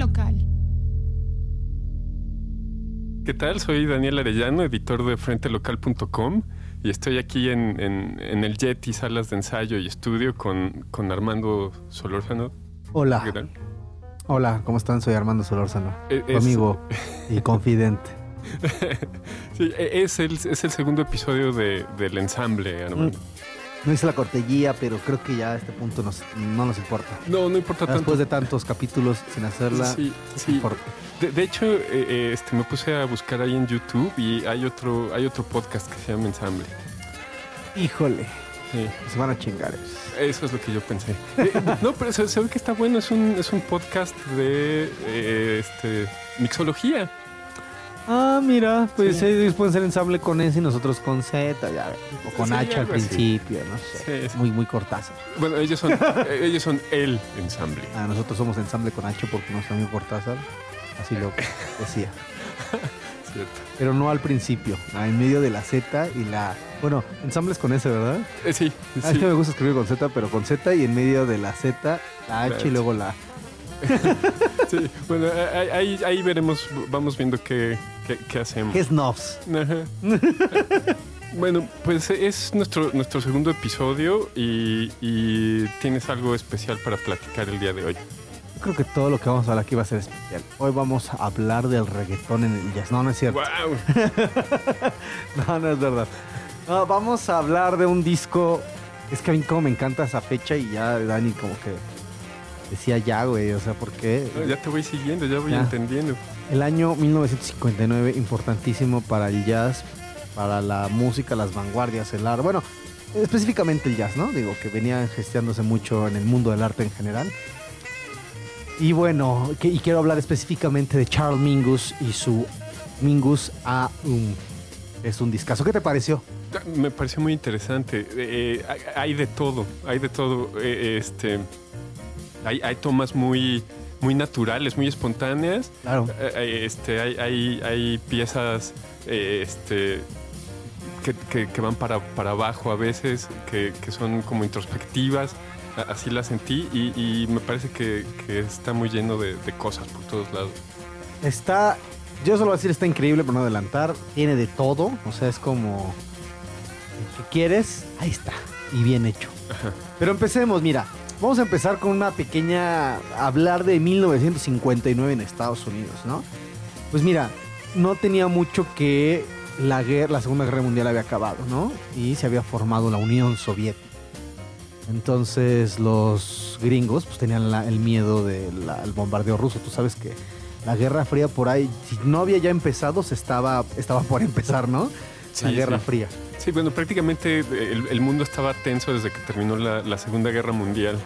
Local. ¿Qué tal? Soy Daniel Arellano, editor de frentelocal.com y estoy aquí en, en- en el Yeti, salas de ensayo y estudio con, con Armando Solórzano. ¿Qué Hola, tal? hola, ¿cómo están? Soy Armando Solórzano, tu es- amigo y confidente. Sí, e- es el, es el segundo episodio de- del ensamble, Armando. No hice la cortellía, pero creo que ya a este punto nos- no nos importa. No, no importa tanto. Después de tantos capítulos sin hacerla, Sí, sí. De, de hecho, eh, eh, este, me puse a buscar ahí en YouTube y hay otro, hay otro podcast que se llama Ensamble. Híjole, Sí. se van a chingar. Eso es lo que yo pensé. Eh, no, pero se, se ve que está bueno. Es un, es un podcast de eh, este, mixología. Ah, mira, pues Sí. ellos pueden ser ensamble con S y nosotros con Z, ya o con Sí, H al así. principio, no sé. Sí. Muy, muy cortaza. Bueno, ellos son, ellos son el ensamble. Ah, nosotros somos ensamble con H porque nuestro amigo Cortázar así lo decía. ¿cierto? Pero no al principio, ah, en medio de la Z y la... Bueno, ensambles con S, ¿verdad? Eh, sí, Ah, es que me gusta escribir con Z, pero con Z y en medio de la Z, la H y luego la... sí. Bueno, ahí veremos, vamos viendo qué, qué, qué hacemos. ¿Qué? Ajá. Bueno, pues es nuestro, nuestro segundo episodio y, y tienes algo especial para platicar el día de hoy. Creo que todo lo que vamos a hablar aquí va a ser especial. Hoy vamos a hablar del reggaetón en el jazz. No, no es cierto. ¡Wow! No, no es verdad. No, vamos a hablar de un disco. Es que a mí como me encanta esa fecha y ya Dani como que decía ya, güey. O sea, ¿por qué? Ya te voy siguiendo, ya voy Ya. entendiendo. El año 1959, importantísimo para el jazz, para la música, las vanguardias, el arte. Bueno, específicamente el jazz, ¿no? Digo, que venía gestándose mucho en el mundo del arte en general. Y bueno, y quiero hablar específicamente de Charles Mingus y su Mingus A. Um. Es un discazo. ¿Qué te pareció? Me pareció muy interesante. Eh, hay, hay de todo, hay de todo. Eh, este, hay tomas muy, muy naturales, muy espontáneas. Claro. Eh, eh, este, hay, hay, hay piezas eh, este, que, que- que van para, para abajo a veces, que, que son como introspectivas. Así las sentí y, y me parece que, que está muy lleno de, de cosas por todos lados. Está, yo solo voy a decir, está increíble por no adelantar. Tiene de todo. O sea, es como, ¿qué quieres? Ahí está. Y bien hecho. Ajá. Pero empecemos, mira. Vamos a empezar con una pequeña, hablar de 1959 en Estados Unidos, ¿no? Pues mira, no tenía mucho que la, guerra, la Segunda Guerra Mundial había acabado, ¿no? Y se había formado la Unión Soviética. Entonces los gringos pues tenían el miedo del el bombardeo ruso. Tú sabes que la Guerra Fría por ahí, si no había ya empezado, se estaba, estaba por empezar, ¿no? La Guerra sí. Fría. Sí, bueno, prácticamente el, el mundo estaba tenso desde que terminó la, la Segunda Guerra Mundial.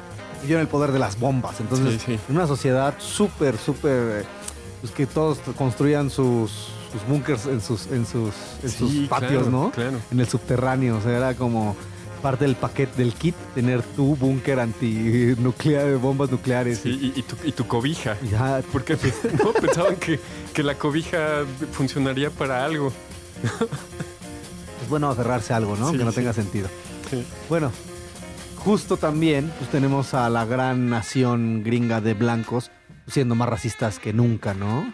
Yo en el poder de las bombas. Entonces, Sí, en una sociedad súper, súper. eh, Pues que todos construían sus, sus búnkers en sus, en sus, en sus patios, claro, ¿no? Claro. En el subterráneo. O sea, era como parte del paquete del kit tener tu búnker antinuclear, de bombas nucleares. Sí, y, y tu, y tu cobija. Y ya, Porque no pensaban que, que la cobija funcionaría para algo. es bueno aferrarse a algo, ¿no? Sí, que no sí. tenga sentido. Sí. Bueno, justo también pues tenemos a la gran nación gringa de blancos siendo más racistas que nunca, ¿no?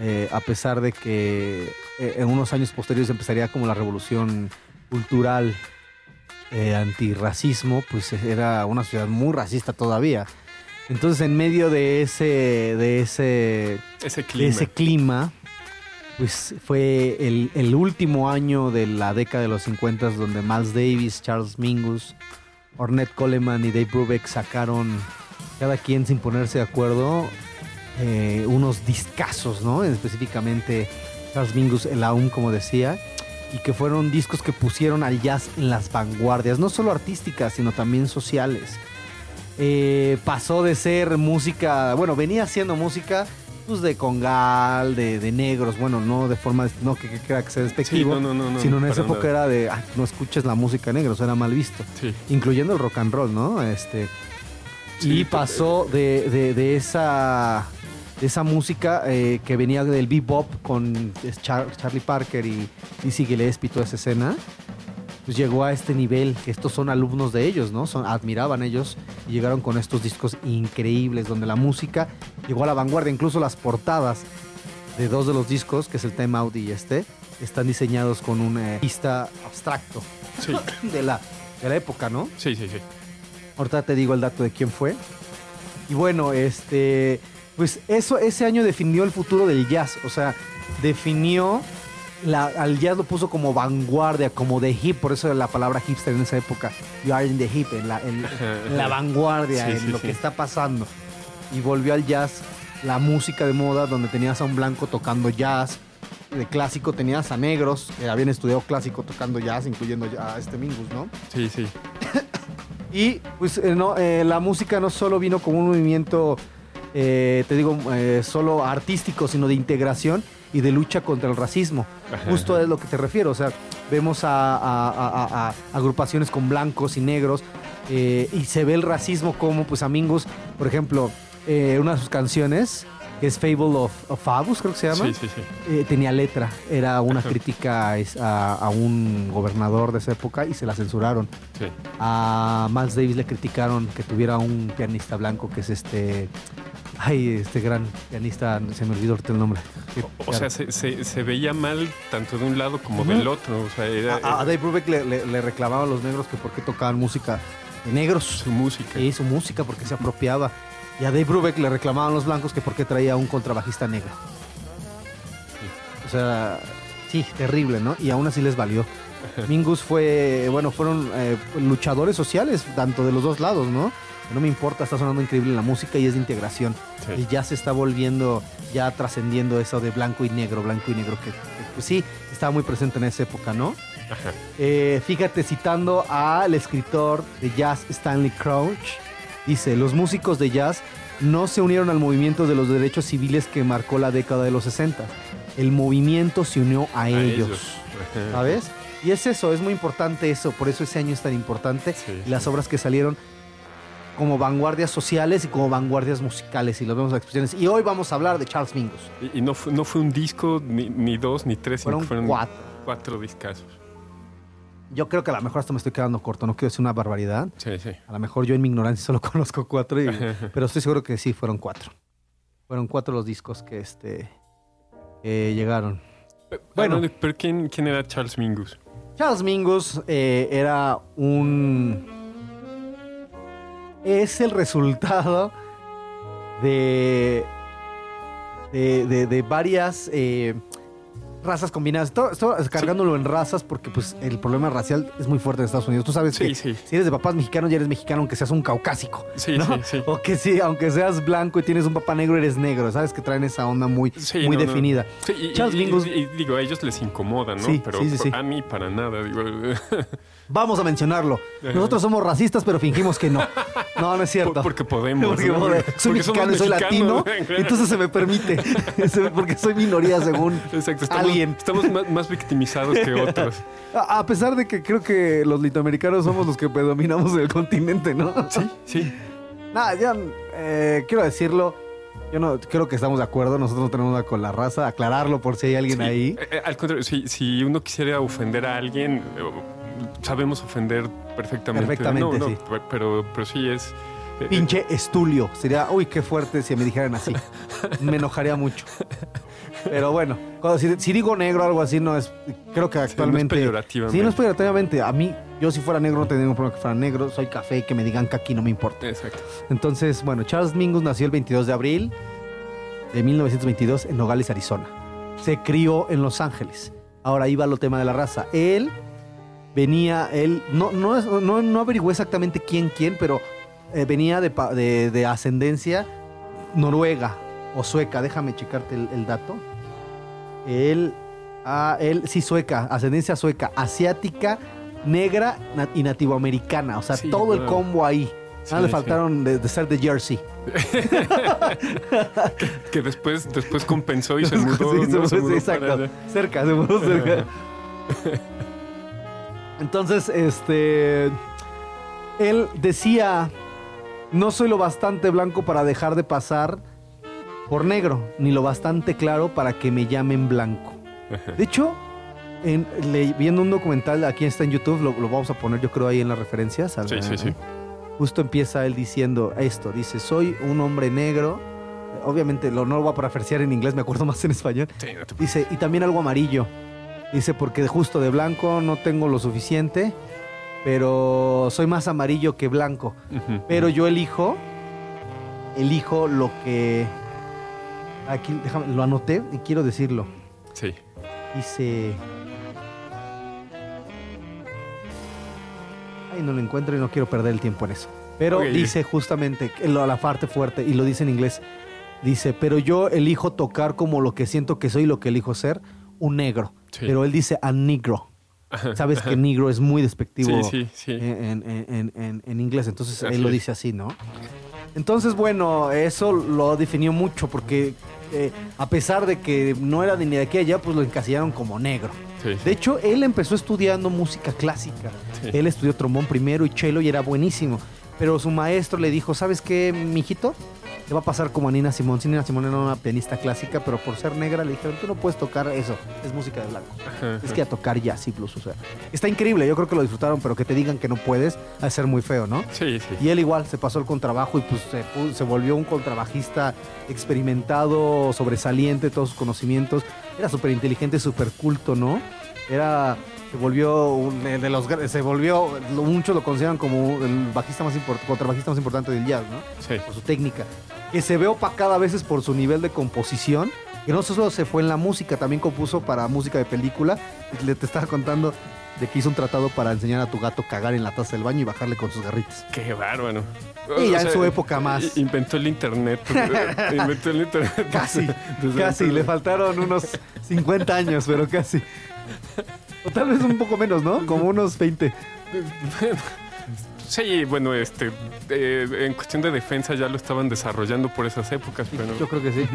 Eh, a pesar de que eh, en unos años posteriores empezaría como la revolución cultural eh, antirracismo, pues era una sociedad muy racista todavía. Entonces, en medio de ese, de ese Ese de ese clima, pues fue el, último año de la década de los 50 donde Miles Davis, Charles Mingus, Ornette Coleman y Dave Brubeck sacaron, cada quien sin ponerse de acuerdo, eh, unos discazos, ¿no? Específicamente Charles Mingus, el AUM, como decía, y que fueron discos que pusieron al jazz en las vanguardias, no solo artísticas, sino también sociales. Eh, pasó de ser música, bueno, venía siendo música pues de congal, de, de negros, bueno, no de forma, no que, que, que sea Sí, despectivo, no, no, no, no, sino en esa época nada. era de, "Ay, no escuches la música negra, eso era mal visto, Sí. incluyendo el rock and roll, ¿no? Este, Sí, y pasó de, de- de esa esa música eh, que venía del bebop con Char- Charlie Parker y Dizzy Gillespie, toda esa escena, pues llegó a este nivel, que estos son alumnos de ellos, ¿no? Son, admiraban ellos y llegaron con estos discos increíbles, donde la música llegó a la vanguardia, incluso las portadas de dos de los discos, que es el Time Out y este, están diseñados con un eh, artista abstracto Sí, de la, de la época, ¿no? sí, sí, sí. Ahorita te digo el dato de quién fue. Y bueno, este, pues eso, ese año definió el futuro del jazz. O sea, definió, la, al jazz lo puso como vanguardia, como de hip. Por eso la palabra hipster en esa época. You are in the hip, en la, en- en la vanguardia, Sí, en sí, lo sí. que está pasando. Y volvió al jazz la música de moda, donde tenías a un blanco tocando jazz. De clásico tenías a negros que habían estudiado clásico tocando jazz, incluyendo a este Mingus, ¿no? Sí, sí. Y pues eh, no, eh, la música no solo vino como un movimiento, eh, te digo, solo artístico, sino de integración y de lucha contra el racismo. Ajá. Justo es lo que te refiero. O sea, vemos a, a- a- a- a agrupaciones con blancos y negros eh, y se ve el racismo como, pues, Amigos, por ejemplo, eh, una de sus canciones, que es Fable of, of Fabus, creo que se llama Sí, sí, sí. eh, tenía letra, era una crítica a, a- a un gobernador de esa época y se la censuraron. A Miles Davis le criticaron que tuviera un pianista blanco que es este, ay, este gran pianista, se me olvidó ahorita el nombre. O sea, se, se- se veía mal tanto de un lado como del otro. O sea, era, a, Dave Brubeck le, le- le reclamaban a los negros que por qué tocaban música de negros. su música. Y su música porque se apropiaba. Y a Dave Brubeck le reclamaban los blancos que por qué traía un contrabajista negro. O sea, sí, terrible, ¿no? Y aún así les valió. Mingus fue, bueno, fueron eh, luchadores sociales, tanto de los dos lados, ¿no? No me importa, está sonando increíble la música y es de integración. Sí. Ya se está volviendo, ya trascendiendo eso de blanco y negro, blanco y negro, que, que, pues sí, estaba muy presente en esa época, ¿no? Ajá. Eh, fíjate, citando al escritor de jazz Stanley Crouch, dice, los músicos de jazz no se unieron al movimiento de los derechos civiles que marcó la década de los 60. El movimiento se unió a, A ellos, Ajá. ¿sabes? Y es eso, es muy importante eso, por eso ese año es tan importante. Sí, Y las sí. obras que salieron como vanguardias sociales y como vanguardias musicales, y lo vemos en expresiones. Y hoy vamos a hablar de Charles Mingus. Y, y no, fue, no fue un disco, ni, ni dos, ni tres, Fueron fueron cuatro. cuatro discazos. Yo creo que a lo mejor hasta me estoy quedando corto, no quiero decir una barbaridad. Sí, sí. A lo mejor yo en mi ignorancia solo conozco cuatro, y- pero estoy seguro que sí, fueron cuatro. Fueron cuatro los discos que este llegaron. Bueno. Bueno, pero ¿quién, quién era Charles Mingus? Charles Mingus eh, era un... Es el resultado de... de, de- de varias eh, razas combinadas. Esto- esto cargándolo en razas porque pues el problema racial es muy fuerte en Estados Unidos. Tú sabes Sí, que sí. si eres de papás mexicanos ya eres mexicano aunque seas un caucásico. Sí, ¿no? sí, sí. O que sí, aunque seas blanco y tienes un papá negro, eres negro. Sabes que traen esa onda muy, muy no, no. definida. Sí, y, Charles y- Mingus- y- digo, a ellos les incomoda, ¿no? Sí, pero sí, sí, sí. a mí para nada, digo. Vamos a mencionarlo. Nosotros somos racistas, pero fingimos que no. No, no es cierto. por- porque podemos. Porque ¿no? joder, soy Porque mexicano y soy latino, entonces se me permite. Porque soy minoría según Exacto, estamos, alguien. estamos más, más victimizados que otros. A, a pesar de que creo que los latinoamericanos somos los que predominamos en el continente, ¿no? Sí, sí. Nada, ya eh, quiero decirlo. Yo no creo que estamos de acuerdo. Nosotros no tenemos nada con la raza. Aclararlo por si hay alguien Sí, ahí. eh, eh, al contrario, si, si uno quisiera ofender a alguien, sabemos ofender perfectamente. Perfectamente, No, no, sí. pe- Pero, pero sí es. eh, Pinche estulio. Sería, uy, qué fuerte si me dijeran así. Me enojaría mucho. Pero bueno, cuando- si, si digo negro o algo así, no es. Creo que sí, no es actualmente. peyorativamente. Sí, no es peyorativamente. A mí, yo si fuera negro no tendría ningún problema que fuera negro. Soy café, que me digan kaki, no me importa. Exacto. Entonces, bueno, Charles Mingus nació el 22 de abril de 1922 en Nogales, Arizona. Se crió en Los Ángeles. Ahora iba lo tema de la raza. Él venía, él, no, no, no, no averigué exactamente quién, quién, pero eh, venía de, de- de ascendencia noruega o sueca. Déjame checarte el, el dato. Él, ah, él, sí, sueca, ascendencia sueca, asiática, negra y nativoamericana. O sea, Sí, todo el combo ahí. Nada Sí, le sí. faltaron de, de ser de Jersey. Que después, después compensó y se mudó. Sí, se mudó, Se mudó exacto. para. Cerca, se mudó cerca. Entonces, este. Él decía: No soy lo bastante blanco para dejar de pasar por negro, ni lo bastante claro para que me llamen blanco. De hecho, en- le- viendo un documental, aquí está en YouTube, lo, lo vamos a poner yo creo ahí en las referencias. Sí, sí, sí. Justo empieza él diciendo esto, dice, soy un hombre negro, obviamente lo, no lo voy a parafrasear en inglés, me acuerdo más en español. Sí, no te- Dice, y también algo amarillo. Dice, porque justo de blanco no tengo lo suficiente, pero soy más amarillo que blanco. Pero yo elijo, elijo lo que... Aquí, déjame, lo anoté y quiero decirlo. Sí. Dice... Ay, no lo encuentro y no quiero perder el tiempo en eso. Pero dice justamente lo- la parte fuerte, y lo dice en inglés, dice, pero yo elijo tocar como lo que siento que soy, lo que elijo ser, un negro. Sí. Pero él dice a negro. Sabes que negro es muy despectivo Sí, sí, sí. En, en- en- en- inglés, entonces Así él lo dice así, ¿no? Entonces, bueno, eso lo definió mucho porque eh, a pesar de que no era de ni de aquí a allá, pues lo encasillaron como negro. Sí, De hecho, él empezó estudiando música clásica. Sí. Él estudió trombón primero y cello y era buenísimo. Pero su maestro le dijo, ¿sabes qué, mijito? Te va a pasar como a Nina Simón. Sí, Nina Simón era una pianista clásica, pero por ser negra le dijeron, tú no puedes tocar eso, es música de blanco. Es que a tocar jazz y blues, o sea. Está increíble, yo creo que lo disfrutaron, pero que te digan que no puedes, de ser muy feo, ¿no? Sí, sí. Y él igual se pasó el contrabajo y pues se, volvió un contrabajista experimentado, sobresaliente, todos sus conocimientos. Era súper inteligente, súper culto, ¿no? Era, se volvió un- de los, se volvió, muchos lo consideran como el bajista más import- contrabajista más importante del jazz, ¿no? Sí. Por su técnica. Que se ve opacada a veces por su nivel de composición. Que no solo se fue en la música, también compuso para música de película. Y le te estaba contando de que hizo un tratado para enseñar a tu gato cagar en la taza del baño y bajarle con sus garritas. Qué bárbaro. Y ya en su época más. Inventó el internet. inventó el internet. Casi, Desde casi. Le faltaron unos 50 años, pero casi. O tal vez un poco menos, ¿no? Como unos 20. Sí, bueno, este, eh, en cuestión de defensa ya lo estaban desarrollando por esas épocas, pero... Yo creo que sí.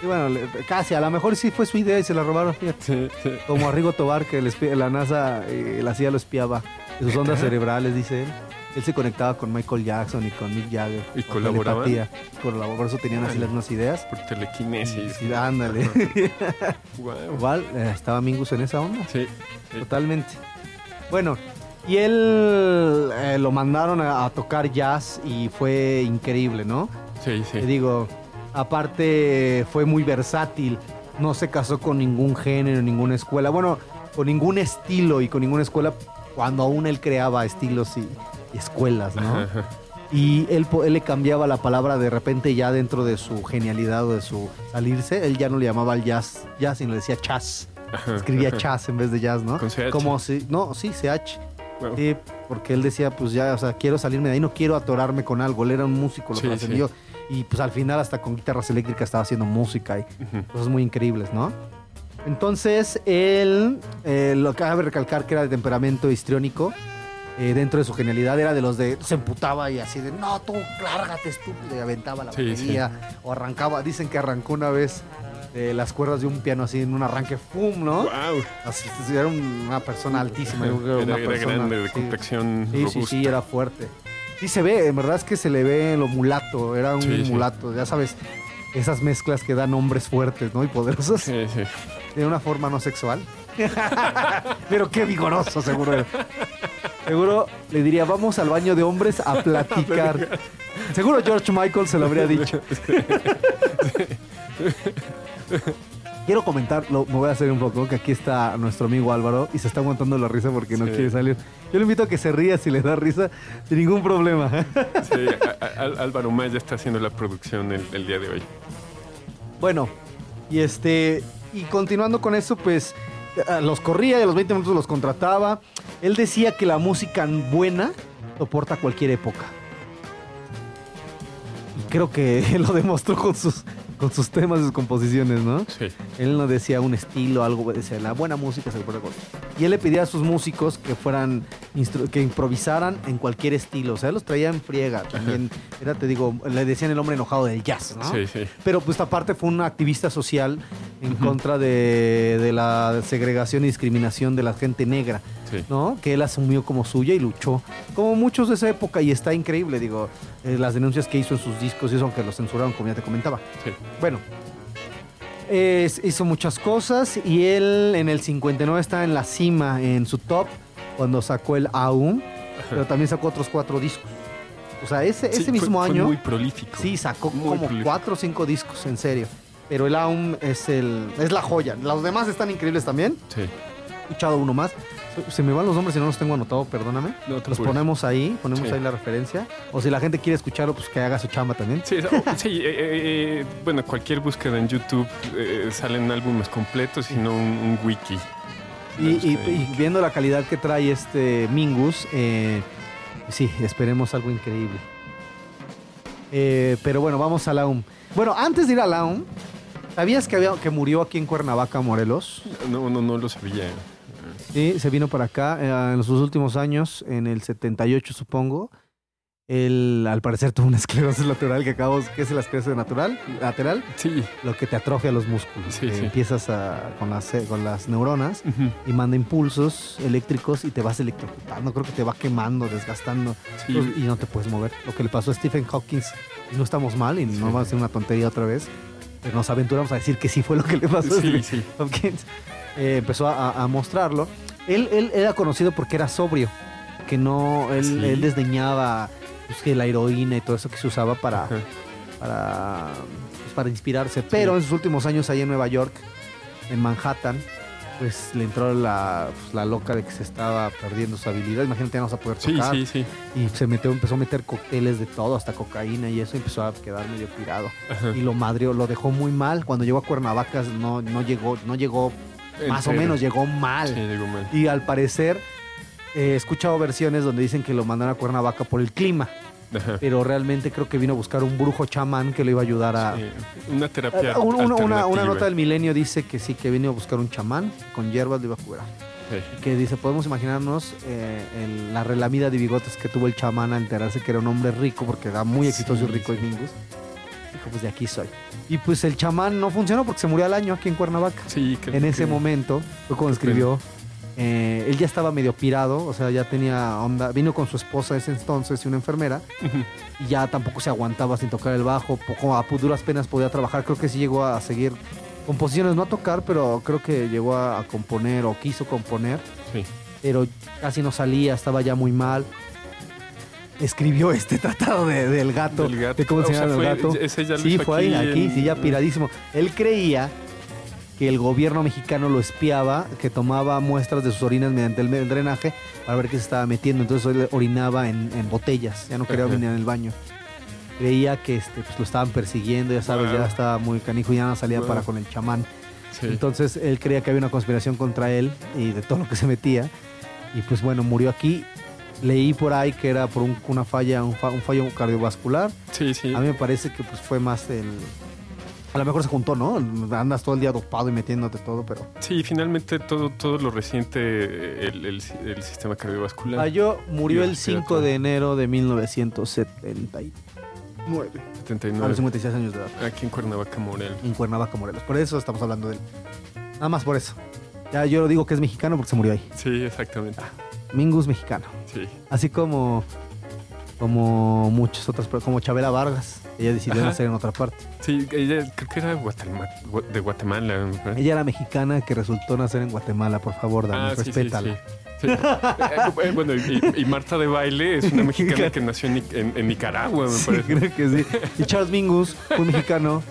Y bueno, casi. A lo mejor sí fue su idea y se la robaron. fíjate. Sí, sí. Como a Rigo Tobar, que el la NASA, eh, la CIA lo espiaba. De sus ondas cerebrales, dice él. Él se conectaba con Michael Jackson y con Mick Jagger. ¿Y por colaboraban? telepatía. Por eso tenían así las unas ideas. Por telequinesis. Sí, ándale. Wow. Igual, eh, estaba Mingus en esa onda. Sí. sí. Totalmente. Bueno, y él eh, lo mandaron a, a tocar jazz y fue increíble, ¿no? Sí, Te sí. digo, aparte fue muy versátil. No se casó con ningún género, ninguna escuela. Bueno, con ningún estilo y con ninguna escuela cuando aún él creaba estilos y, y escuelas, ¿no? Ajá, ajá. Y él, él le cambiaba la palabra de repente ya dentro de su genialidad o de su salirse. Él ya no le llamaba al jazz, jazz, sino le decía chas. Escribía chas en vez de jazz, ¿no? Con CH. Como si, no, sí, CH. Wow. Sí, porque él decía, pues ya, o sea, quiero salirme de ahí, no quiero atorarme con algo. Él era un músico, lo Sí, trascendió. Y pues al final hasta con guitarras eléctricas estaba haciendo música y Ujú. cosas muy increíbles, ¿no? Entonces, él, eh, lo que cabe recalcar que era de temperamento histriónico, eh, dentro de su genialidad era de los de, se emputaba y así de, no, tú, lárgate, estúpido, y aventaba la Sí, batería, o arrancaba, dicen que arrancó una vez eh, las cuerdas de un piano así en un arranque, ¡pum!, ¿no? Wow. Así, era un- una persona altísima. yo creo, Era, una era persona, grande, de sí. complexión Sí, sí, robusta. sí, era fuerte. Sí se ve, en verdad es que se le ve lo mulato, era un Sí, sí. mulato, ya sabes, esas mezclas que dan hombres fuertes, ¿no? Y poderosos, Sí, sí. de una forma no sexual. Pero qué vigoroso, seguro. era. Seguro le diría, vamos al baño de hombres a platicar. Seguro George Michael se lo habría dicho. Quiero comentar, lo, me voy a hacer un poco, que aquí está nuestro amigo Álvaro y se está aguantando la risa porque no Sí. quiere salir. Yo le invito a que se ría si le da risa, sin ningún problema. Sí, a- a- Al- Álvaro Maya está haciendo la producción el, el día de hoy. Bueno, y este, y continuando con eso, pues eh, los corría y a los 20 minutos los contrataba. Él decía que la música buena soporta cualquier época. Y creo que lo demostró con sus, con sus temas sus composiciones, ¿no? Sí. Él no decía un estilo, algo, decía la buena música se soporta cualquier. Y él le pedía a sus músicos que fueran, que improvisaran en cualquier estilo. O sea, él los traía en friega. También, era, te digo, le decían el hombre enojado del jazz, ¿no? Sí, sí. Pero pues aparte fue un activista social en contra de, de la segregación y discriminación de la gente negra, Sí. ¿no? Que él asumió como suya y luchó. Como muchos de esa época y está increíble, digo, eh, las denuncias que hizo en sus discos y eso, aunque los censuraron, como ya te comentaba. Sí. Bueno, Es- hizo muchas cosas y él en el 59 está en la cima, en su top, cuando sacó el AUM, pero también sacó otros cuatro discos. O sea, ese, Sí, ese fue- mismo fue año, muy prolífico. sí, sacó muy como prolífico. cuatro o cinco discos, en serio. Pero el AUM es, el, es la joya. Los demás están increíbles también. Sí. He escuchado uno más. Se- me van los nombres y no los tengo anotados, perdóname. No Los ponemos ahí, ponemos Sí. ahí la referencia. O si la gente quiere escucharlo, pues que haga su chamba también. Sí, o- sí, eh, eh, eh, bueno, cualquier búsqueda en YouTube eh, salen álbumes completos, sino un, un wiki. Y, y- y viendo la calidad que trae este Mingus, sí, esperemos algo increíble. Pero bueno, vamos a la UM. Bueno, antes de ir a la UM, ¿sabías que, había, que murió aquí en Cuernavaca, Morelos? No, no, no lo sabía. Sí, se vino para acá eh, en los últimos años, en el 78 supongo. Él, al parecer, tuvo una esclerosis lateral que acabamos, que es la esclerosis natural, lateral, Sí. lo que te atrofia los músculos. Sí, sí. Empiezas a- con, las, con las neuronas y manda impulsos eléctricos y te vas electrocutando. Creo que te va quemando, desgastando pues, y no te puedes mover. Lo que le pasó a Stephen Hawking, y no estamos mal y no va a ser una tontería otra vez, pero nos aventuramos a decir que sí fue lo que le pasó a Sí, Stephen sí. Hawking. Eh, empezó a, a mostrarlo. Él, él era conocido porque era sobrio, que no, él, Sí. él desdeñaba pues, que la heroína y todo eso que se usaba para, Ajá. para, pues, para inspirarse. Pero en sus últimos años ahí en Nueva York, en Manhattan, pues le entró la, pues, la loca de que se estaba perdiendo su habilidad. Imagínate, no vas a poder Sí, tocar. sí, sí. Y se metió, empezó a meter cócteles de todo, hasta cocaína y eso, y empezó a quedar medio pirado. Ajá. Y lo madrió, lo dejó muy mal. Cuando llegó a Cuernavacas no, no llegó, no llegó, más o menos llegó mal. Sí, llegó mal. Y al parecer, eh, he escuchado versiones donde dicen que lo mandaron a Cuernavaca por el clima. Ajá. Pero realmente creo que vino a buscar un brujo chamán que lo iba a ayudar a, Sí, Una terapia. un- una, nota del milenio dice que sí, que vino a buscar un chamán con hierbas lo iba a curar. Sí. Que dice, podemos imaginarnos eh, el- la relamida de bigotes que tuvo el chamán al enterarse que era un hombre rico, porque era muy exitoso y rico el Mingus. Dijo, pues de aquí soy. Y pues el chamán no funcionó porque se murió al año aquí en Cuernavaca. Sí, que- En ese que- momento fue cuando escribió. eh, él ya estaba medio pirado, o sea, ya tenía onda. Vino con su esposa ese entonces y una enfermera. Y ya tampoco se aguantaba sin tocar el bajo, poco a duras penas podía trabajar, creo que sí llegó a seguir composiciones, no a tocar, pero creo que llegó a, a componer o quiso componer, Sí. pero casi no salía, estaba ya muy mal. Escribió este tratado de- del gato, Del gato. de cómo O se sea, llama el gato. ese ya lo Sí, fue ahí, aquí en- sí, ya piradísimo. Él creía que el gobierno mexicano lo espiaba, que tomaba muestras de sus orinas mediante el, el drenaje para ver qué se estaba metiendo. Entonces él orinaba en, en botellas, ya no quería orinar en el baño. Creía que este, pues, lo estaban persiguiendo, ya sabes, ya estaba muy canijo, ya no salía para con el chamán. Sí. Entonces él creía que había una conspiración contra él y de todo lo que se metía. Y pues bueno, murió aquí. Leí por ahí que era por un- una falla, un, fa- un fallo cardiovascular. sí, sí. A mí me parece que pues fue más el... A lo mejor se juntó, ¿no? Andas todo el día dopado y metiéndote todo, pero... Sí, finalmente todo, todo lo reciente, el, el- el sistema cardiovascular. Falló, murió Y el 5 respiratorio. de enero de 1979. A 79. los 56 años de edad. Aquí en Cuernavaca, Morel. En Cuernavaca, Morelos. Por eso estamos hablando de él. Nada más por eso. Ya yo digo que es mexicano porque se murió ahí. Sí, exactamente. Mingus mexicano. Sí. Así como... Como muchas otras, como Chabela Vargas. Ella decidió Ajá. nacer en otra parte. Sí, ella creo que era de Guatemala. de Guatemala. Ella era mexicana que resultó nacer en Guatemala. Por favor, Dani, Ah, sí, sí, respétala. sí. Sí. Eh, bueno, y, y Marta de Baile es una mexicana que nació en, Nic- en- en Nicaragua, me Sí, parece. creo que sí. Y Charles Mingus fue un mexicano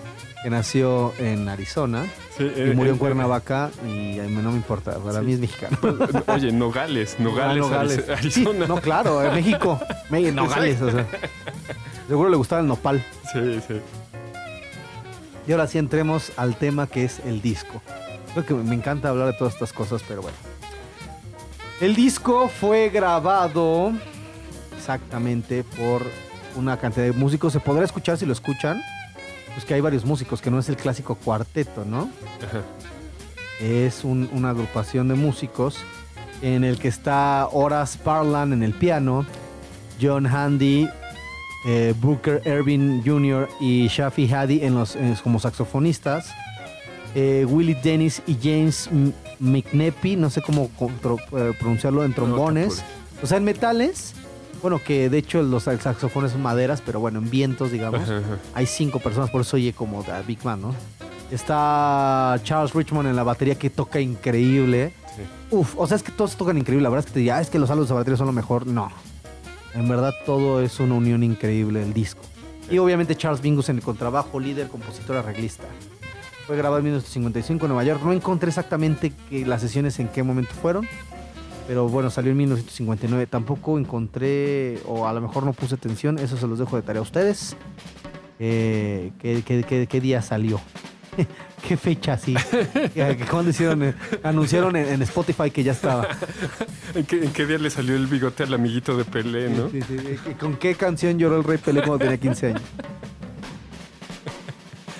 que nació en Arizona Sí, y eh, murió en eh, Cuernavaca y a mí no me importa, para Sí. mí es mexicano. eh, Oye, Nogales, Nogales, Ah, Nogales. Sí, Arizona. no, claro, en México. Nogales, o sea. Seguro le gustaba el nopal. Sí, sí. Y ahora sí entremos al tema que es el disco. Creo que me encanta hablar de todas estas cosas, pero bueno. El disco fue grabado exactamente por una cantidad de músicos. Se podrá escuchar si lo escuchan. Pues que hay varios músicos, que no es el clásico cuarteto, ¿no? Ajá. Es un- una agrupación de músicos en el que está Horace Parlan en el piano, John Handy, eh, Booker Ervin Jr. y Shafi Hadi en los, en- como saxofonistas, eh, Willie Dennis y James McNeppy, no sé cómo eh, pronunciarlo, en trombones. No, o sea, en metales. Bueno, que de hecho los saxofones son maderas, pero bueno, en vientos, digamos. Ajá, ajá. Hay cinco personas, por eso oye como Big Man, ¿no? Está Charles Richmond en la batería que toca increíble. Sí. Uf, o sea, es que todos tocan increíble. La verdad es que te diría, "Ah, es que los solos de batería son lo mejor. No. En verdad, todo es una unión increíble, el disco. Y obviamente Charles Mingus en el contrabajo, líder, compositor, arreglista. Fue grabado en 1955 en Nueva York. No encontré exactamente que las sesiones en qué momento fueron. Pero bueno, salió en 1959. Tampoco encontré, o a lo mejor no puse atención. Eso se los dejo de tarea a ustedes. Eh, ¿qué, qué- qué- qué día salió? ¿Qué fecha sí? ¿Cuándo hicieron? eh? Anunciaron en, en Spotify que ya estaba. ¿En qué, en qué día le salió el bigote al amiguito de Pelé, no? Sí, sí, sí. ¿Con qué canción lloró el Rey Pelé cuando tenía 15 años?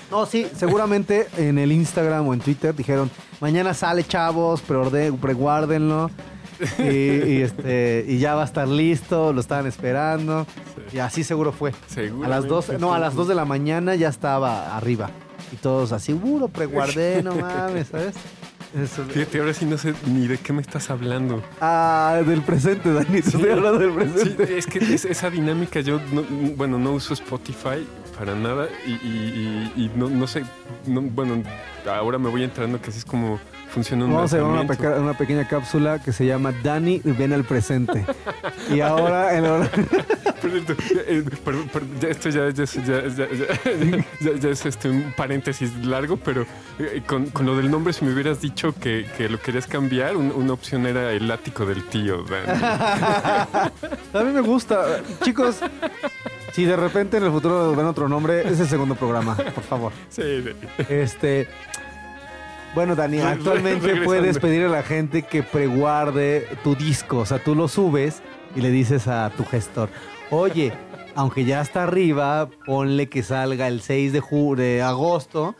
No, sí, seguramente en el Instagram o en Twitter dijeron, mañana sale chavos, preguárdenlo. Y, y, este, y ya va a estar listo, lo estaban esperando. Sí. Y así seguro fue. Seguro. A las 2, no, a las 2 de la mañana ya estaba arriba. Y todos así, seguro preguardé, no mames, ¿sabes? Eso- Fíjate, ahora sí no sé ni de qué me estás hablando. Ah, del presente, Dani, estoy hablando del Sí, presente. es que es- esa dinámica, yo, no- bueno, no uso Spotify para nada y, y- y- y no, no sé, no- bueno, ahora me voy enterando que así es como funciona un Vamos a llevar una, lanzamiento. peca- una pequeña cápsula que se llama Dani ven al presente. y ahora, en hora- esto ya, ya, es- ya- ya- este, un paréntesis largo, pero eh, con, con lo del nombre, si me hubieras dicho que, que lo querías cambiar, un- una opción era el látigo del tío. Dani. a mí me gusta. Chicos, si de repente en el futuro ven otro nombre, es el segundo programa, por favor. Sí, Este. Bueno, Dani, actualmente puedes pedir a la gente que preguarde tu disco. O sea, tú lo subes y le dices a tu gestor, oye, aunque ya está arriba, ponle que salga el 6 de, ju- de agosto.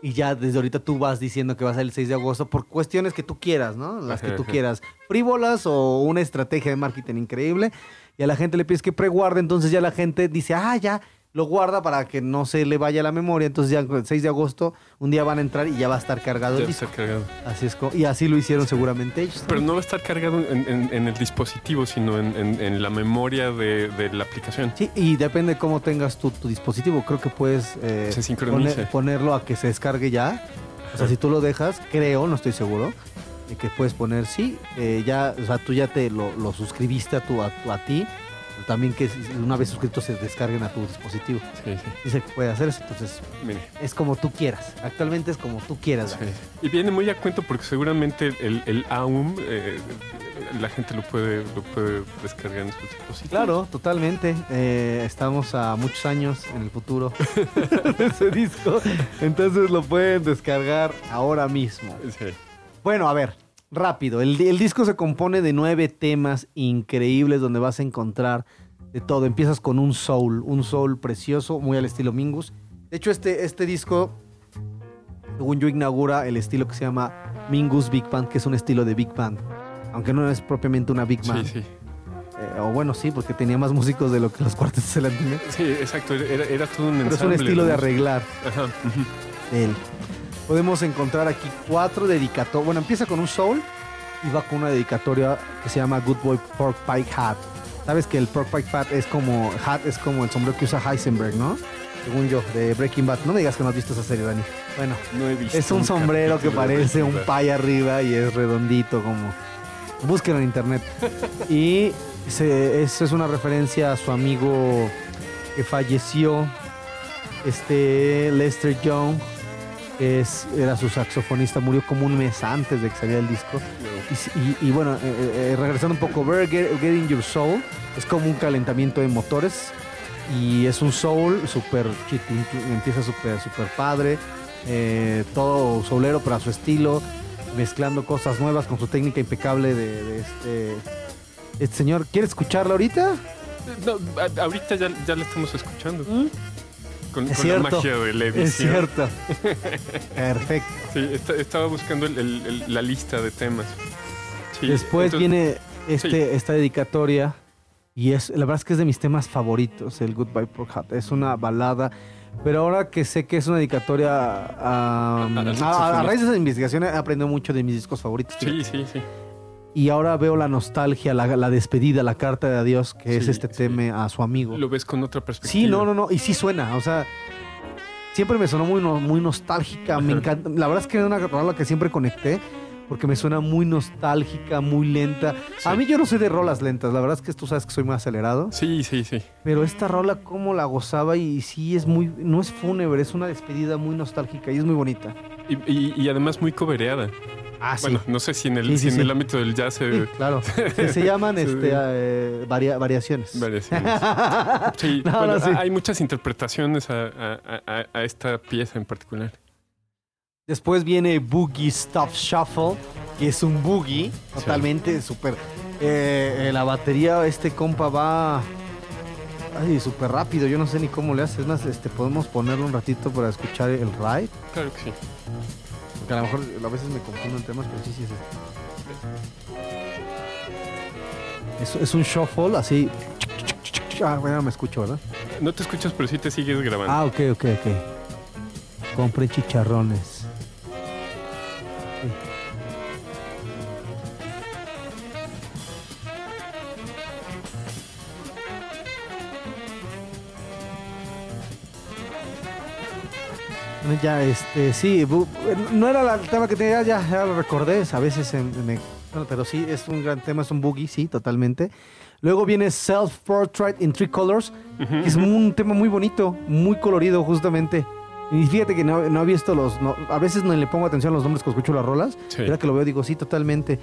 Y ya desde ahorita tú vas diciendo que va a ser el 6 de agosto por cuestiones que tú quieras, ¿no? Las que tú quieras. Frívolas o una estrategia de marketing increíble. Y a la gente le pides que preguarde, entonces ya la gente dice, ah, ya, lo guarda para que no se le vaya la memoria. Entonces ya el 6 de agosto, un día van a entrar y ya va a estar cargado ya el disco. cargado. Así es y así lo hicieron seguramente ellos. Pero no va a estar cargado en, en- en el dispositivo, sino en, la memoria de, de la aplicación. Sí, y depende de cómo tengas tu, tu dispositivo. Creo que puedes eh, Se sincroniza. poner- ponerlo a que se descargue ya. O sea, si tú lo dejas, creo, no estoy seguro, que puedes poner sí, eh, ya, o sea, tú ya te lo, lo suscribiste a, tu, a, a ti. También que una vez suscritos se descarguen a tu dispositivo. Sí, sí. Dice que puede hacer eso, entonces Mire. es como tú quieras. Actualmente es como tú quieras. Sí. Y viene muy a cuento porque seguramente el, el AUM eh, la gente lo puede, lo puede descargar en su dispositivo. Claro, totalmente. Eh, estamos a muchos años en el futuro de ese disco. Entonces lo pueden descargar ahora mismo. Sí. Bueno, a ver, rápido. El, el disco se compone de nueve temas increíbles donde vas a encontrar de todo. Empiezas con un soul, un soul precioso, muy al estilo Mingus. De hecho, este, este disco, según yo, inaugura el estilo que se llama Mingus Big Band, que es un estilo de Big Band. Aunque no es propiamente una Big Band. Sí, sí. Eh, o bueno, sí, porque tenía más músicos de lo que los cuartetos se la. Sí, exacto. Era, era todo un Pero es un ensamble estilo de arreglar Ajá. él. Podemos encontrar aquí cuatro dedicatorias. Bueno, empieza con un soul y va con una dedicatoria que se llama Good Boy Pork Pie Hat. Sabes que el Pork Pie Hat es como hat es como el sombrero que usa Heisenberg, ¿no? Según yo, de Breaking Bad. No me digas que no has visto esa serie, Dani. Bueno, No he visto es un sombrero que parece un pie arriba y es redondito como... Búsquenlo en internet. Y se- eso es una referencia a su amigo que falleció, este Lester Young, es, era su saxofonista, murió como un mes antes de que saliera el disco. Y, s- y- y bueno, eh, eh, regresando un poco, Better Get, Getting Your Soul es como un calentamiento de motores y es un soul súper chitin- empieza súper súper padre, eh, todo soulero pero a su estilo, mezclando cosas nuevas con su técnica impecable de, de este, este señor. ¿Quieres escucharla ahorita? No, a- ahorita ya, ya la estamos escuchando. Con, Es con cierto. la magia de la edición. Es cierto. Perfecto. Sí, esta- estaba buscando el- el- el- la lista de temas. Sí, Después entonces- viene este, esta dedicatoria y es la verdad es que es de mis temas favoritos, el Goodbye Pork Hat. Es una balada, pero ahora que sé que es una dedicatoria a, a- raíz de esa investigación he aprendido mucho de mis discos favoritos. Sí, fíjate. sí, sí. Y ahora veo la nostalgia, la, la despedida, la carta de adiós, que es este sí. tema a su amigo. Lo ves con otra perspectiva. Sí, no, no, no, y sí suena, o sea, siempre me sonó muy, muy nostálgica. Me encanta. La verdad es que es una rola que siempre conecté porque me suena muy nostálgica, muy lenta. A mí yo no soy de rolas lentas. La verdad es que tú sabes que soy muy acelerado. Sí, sí, sí. Pero esta rola, cómo la gozaba y sí es muy. No es fúnebre, es una despedida muy nostálgica y es muy bonita. Y, y- y además muy cobereada. Ah, Bueno, no sé si en el, Sí, sí, si en sí. el ámbito del jazz se... Claro. Que se llaman este, eh, varia- variaciones. Variaciones. Sí, No, bueno, no, sí. hay muchas interpretaciones a, a- a- a esta pieza en particular. Después viene Boogie Stuff Shuffle, que es un boogie totalmente súper. eh, eh, la batería, este compa va. Ay, súper rápido. Yo no sé ni cómo le hace. Es más, este, podemos ponerlo un ratito para escuchar el ride. Claro que sí. Porque a lo mejor a veces me confundo en temas, pero sí, sí es este. Es, es un shuffle así. Ah, bueno, no me escucho, ¿verdad? No te escuchas, pero sí te sigues grabando. Ah, ok, ok, ok. Compre chicharrones. Ya, este, sí, no era el tema que tenía, ya, ya lo recordé, a veces me- bueno, pero sí, es un gran tema, es un boogie, sí, totalmente. Luego viene Self Portrait in Three Colors, Ujú, que es un tema muy bonito, muy colorido justamente. Y fíjate que no, no he visto los... no- a veces no le pongo atención a los nombres cuando escucho las rolas. Sí. Ahora que lo veo digo, sí, totalmente.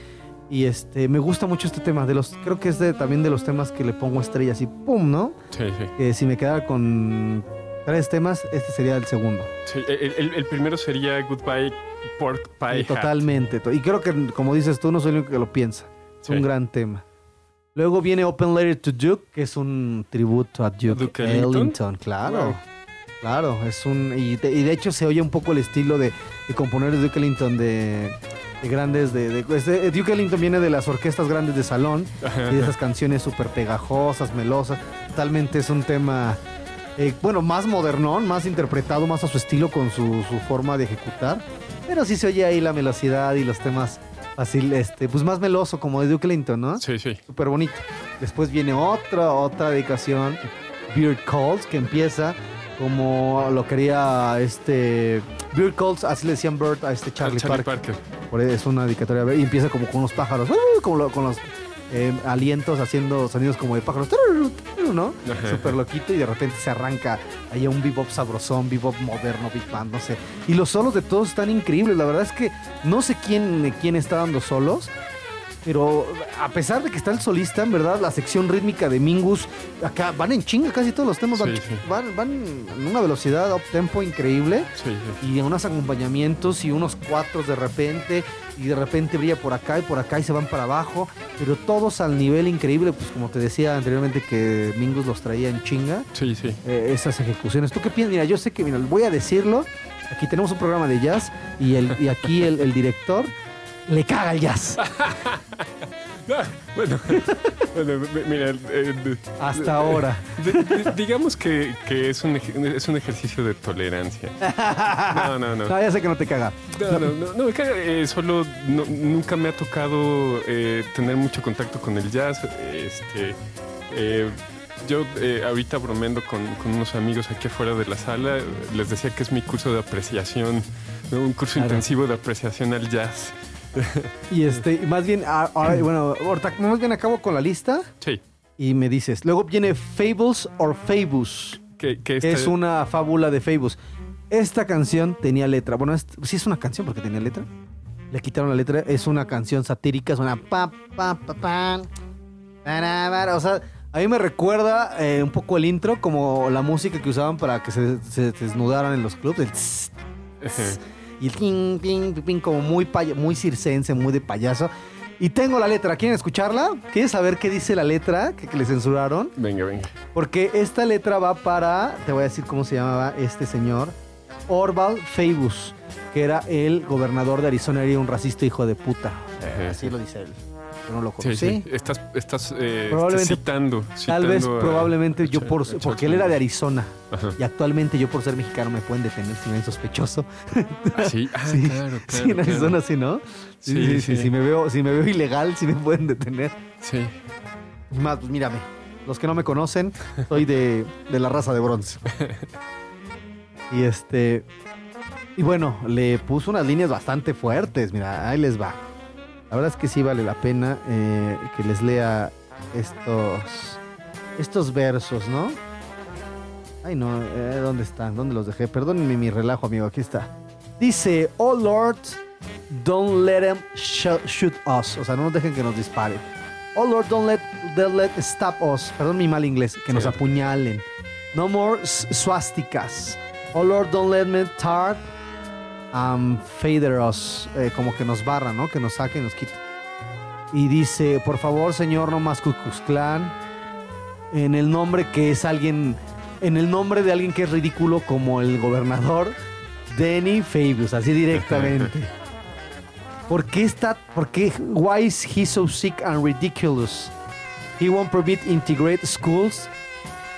Y este, me gusta mucho este tema. De los, creo que es de, también de los temas que le pongo estrellas y ¡pum! ¿no? Sí, sí. Que si me quedara con tres temas, este sería el segundo. Sí, El, el- el primero sería Goodbye Pork Pie Y totalmente. to- Y creo que, como dices tú, no soy el único que lo piensa. Es Sí. un gran tema. Luego viene Open Letter to Duke, que es un tributo a Duke, Duke Ellington. Ellington. Claro. Wow. Claro, es un. Y de, y de hecho se oye un poco el estilo de, de componer de Duke Ellington de, de grandes. De, de- Duke Ellington viene de las orquestas grandes de salón Ajá, y de ajá. esas canciones súper pegajosas, melosas. Totalmente es un tema. Eh, bueno, más modernón, más interpretado, más a su estilo con su, su forma de ejecutar. Pero sí se oye ahí la velocidad y los temas fácil, este, pues más meloso, como de Duke Ellington, ¿no? Sí, sí. Súper bonito. Después viene otra, otra dedicación, Beard Calls, que empieza como lo quería este... Beard Calls, así le decían Bird a este Charlie, Charlie Parker. Parker. Por es una dedicatoria. Y empieza como con unos pájaros, ¡uh! como lo- con los eh, alientos haciendo sonidos como de pájaros. ¿no? Súper loquito y de repente se arranca ahí un bebop sabrosón, bebop moderno, big band, no sé. Y los solos de todos están increíbles. La verdad es que no sé quién, quién está dando solos. Pero a pesar de que está el solista, en verdad, la sección rítmica de Mingus, acá van en chinga casi todos los temas, van, Sí, sí. van, van en una velocidad up tempo increíble Sí, sí. y unos acompañamientos y unos cuatros de repente y de repente brilla por acá y por acá y se van para abajo, pero todos al nivel increíble, pues como te decía anteriormente que Mingus los traía en chinga, Sí, sí. eh, esas ejecuciones. ¿Tú qué piensas? Mira, yo sé que, mira, voy a decirlo, aquí tenemos un programa de jazz y, el, y aquí el, el director le caga el jazz. Bueno, bueno, mi- mira, eh, Hasta ahora. digamos que, que es, un, es un ejercicio de tolerancia. No, no, no. No, ya sé que no te caga. No, no, no, no, que, eh, solo no- nunca me ha tocado eh, tener mucho contacto con el jazz. Este, yo ahorita bromeando con, con unos amigos aquí afuera de la sala, les decía que es mi curso de apreciación, un curso Claro. intensivo de apreciación al jazz. Y este, más bien, ah, ahora, bueno, ahorita más bien acabo con la lista Sí, y me dices. Luego viene Fables or Fabus. que, que este- es una fábula de Fabus. Esta canción tenía letra. Bueno, es- sí es una canción porque tenía letra. Le quitaron la letra. Es una canción satírica. Suena pa, pa, pa, pan. O sea, a mí me recuerda eh, un poco el intro, como la música que usaban para que se, se desnudaran en los clubs. El tss. Y el ping, ping, ping, como muy, muy circense, muy de payaso. Y tengo la letra. ¿Quieren escucharla? ¿Quieren saber qué dice la letra que, que le censuraron? Venga, venga. Porque esta letra va para, te voy a decir cómo se llamaba este señor, Orval Fabus, que era el gobernador de Arizona, era un racista hijo de puta. Así lo dice él. Yo no lo conocí. sí. Estás, estás eh, Probablemente- citando, Tal vez, a- probablemente a yo por, a porque él era de. Arizona Ajá. y actualmente yo por ser mexicano me pueden detener si me ven sospechoso. Ah, sí, ah, Sí, claro, claro. sí, en Arizona claro. sí, ¿no? Sí, Sí. Si me veo, si me veo ilegal, sí me pueden detener. Sí. Más, pues mírame. Los que no me conocen, soy de, de la raza de bronce. Y este. Y bueno, le puso unas líneas bastante fuertes. Mira, ahí les va. La verdad es que sí vale la pena eh, que les lea estos. Estos versos, ¿no? Ay, no, eh, ¿dónde están? ¿Dónde los dejé? Perdónenme mi relajo, amigo. Aquí está. Dice, Oh Lord, don't let them sh- shoot us. O sea, no nos dejen que nos disparen. Oh Lord, don't let, don't let stop us. Perdón mi mal inglés. Que nos apuñalen. No more swastikas. Oh Lord, don't let me tar um, fader us. Eh, como que nos barra, ¿no? Que nos saque y nos quite. Y dice, por favor, Señor, no más Klan. En el nombre que es alguien, en el nombre de alguien que es ridículo como el gobernador Denny Fabius, así directamente. ¿Por qué está, por qué, why is he so sick and ridiculous? He won't permit integrate schools,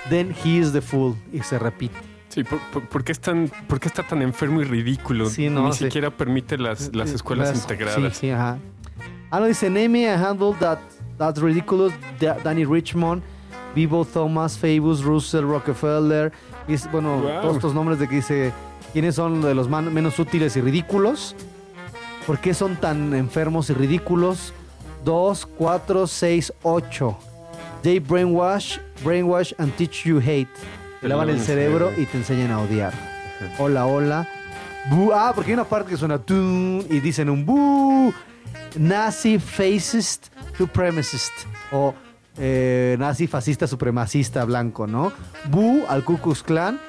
then he is the fool. Y se repite. Sí, ¿por, por- por qué es tan, por qué está tan enfermo y ridículo? Sí, no, Ni sí. siquiera permite las, las escuelas Las- integradas. Sí, sí, ajá. Ah, no, dice, name me a handle that, that's ridiculous. Da- Danny Richmond, Vivo Thomas, Fabius, Russell, Rockefeller. Y es, bueno, Wow. todos estos nombres de que dice, ¿quiénes son de los man- menos útiles y ridículos? ¿Por qué son tan enfermos y ridículos? 2, 4, 6, 8. They brainwash, brainwash and teach you hate. Te lavan el cerebro cerebro. y te enseñan a odiar. Hola, hola. Bu- ah, porque hay una parte que suena tun y dicen un bu. Nazi fascist supremacist. O eh, nazi fascista supremacista blanco, ¿no? Bu al Ku Klux Klan